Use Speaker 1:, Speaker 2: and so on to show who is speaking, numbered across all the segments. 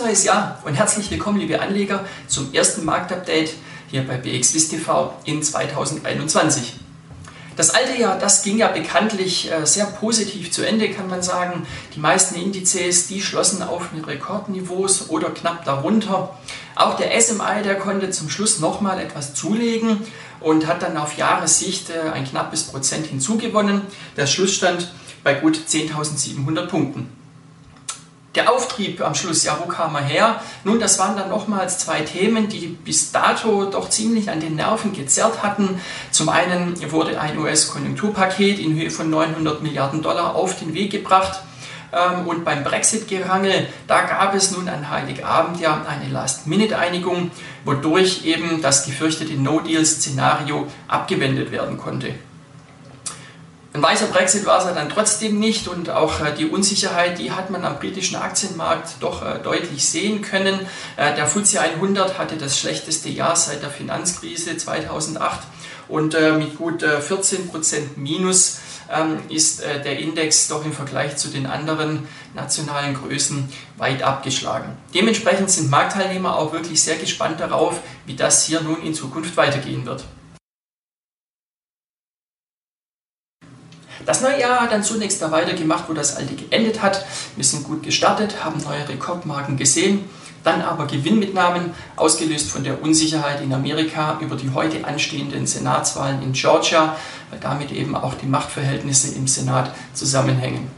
Speaker 1: neues Jahr und herzlich willkommen, liebe Anleger, zum ersten Marktupdate hier bei BXWIST TV in 2021. Das alte Jahr, das ging ja bekanntlich äh, sehr positiv zu Ende, kann man sagen. Die meisten Indizes, die schlossen auf Rekordniveaus oder knapp darunter. Auch der SMI, der konnte zum Schluss nochmal etwas zulegen und hat dann auf Jahressicht äh, ein knappes Prozent hinzugewonnen. Der Schlussstand bei gut 10.700 Punkten. Der Auftrieb am Schluss, ja, wo kam er her? Nun, das waren dann nochmals zwei Themen, die bis dato doch ziemlich an den Nerven gezerrt hatten. Zum einen wurde ein US-Konjunkturpaket in Höhe von 900 Milliarden Dollar auf den Weg gebracht. Ähm, und beim Brexit-Gerangel, da gab es nun an Heiligabend ja eine Last-Minute-Einigung, wodurch eben das gefürchtete No-Deal-Szenario abgewendet werden konnte. Ein weißer Brexit war es ja dann trotzdem nicht und auch äh, die Unsicherheit, die hat man am britischen Aktienmarkt doch äh, deutlich sehen können. Äh, der FTSE 100 hatte das schlechteste Jahr seit der Finanzkrise 2008 und mit gut 14% Minus ähm, ist der Index doch im Vergleich zu den anderen nationalen Größen weit abgeschlagen. Dementsprechend sind Marktteilnehmer auch wirklich sehr gespannt darauf, wie das hier nun in Zukunft weitergehen wird. Das neue Jahr hat dann zunächst da weitergemacht, wo das alte geendet hat. Wir sind gut gestartet, haben neue Rekordmarken gesehen, dann aber Gewinnmitnahmen, ausgelöst von der Unsicherheit in Amerika über die heute anstehenden Senatswahlen in Georgia, weil damit eben auch die Machtverhältnisse im Senat zusammenhängen.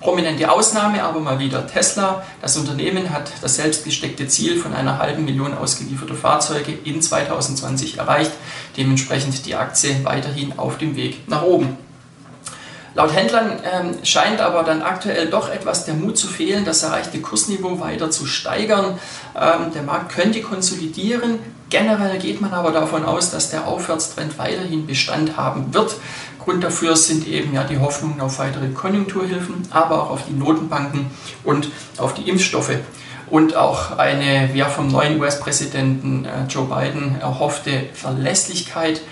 Speaker 1: Prominente Ausnahme aber mal wieder Tesla. Das Unternehmen hat das selbstgesteckte Ziel von einer halben Million ausgelieferter Fahrzeuge in 2020 erreicht. Dementsprechend die Aktie weiterhin auf dem Weg nach oben. Laut Händlern ähm, scheint aber dann aktuell doch etwas der Mut zu fehlen, das erreichte Kursniveau weiter zu steigern. Ähm, der Markt könnte konsolidieren. Generell geht man aber davon aus, dass der Aufwärtstrend weiterhin Bestand haben wird. Grund dafür sind eben ja die Hoffnungen auf weitere Konjunkturhilfen, aber auch auf die Notenbanken und auf die Impfstoffe und auch eine ja, vom neuen US-Präsidenten äh, Joe Biden erhoffte Verlässlichkeit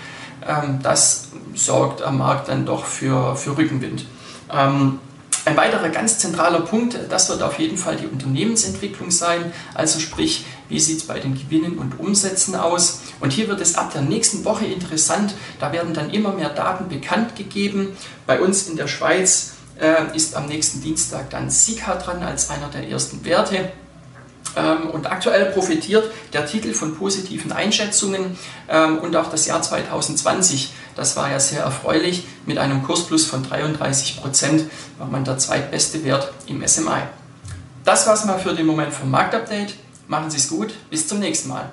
Speaker 1: ähm, das sorgt am Markt dann doch für, für Rückenwind. Ähm, ein weiterer ganz zentraler Punkt, das wird auf jeden Fall die Unternehmensentwicklung sein, also sprich, wie sieht es bei den Gewinnen und Umsätzen aus. Und hier wird es ab der nächsten Woche interessant, da werden dann immer mehr Daten bekannt gegeben. Bei uns in der Schweiz äh, ist am nächsten Dienstag dann Sika dran als einer der ersten Werte. Ähm, und aktuell profitiert der Titel von positiven Einschätzungen ähm, und auch das Jahr 2020, das war ja sehr erfreulich, mit einem Kursplus von 33 Prozent war man der zweitbeste Wert im SMI. Das war's mal für den Moment vom Marktupdate. Machen Sie es gut, bis zum nächsten Mal.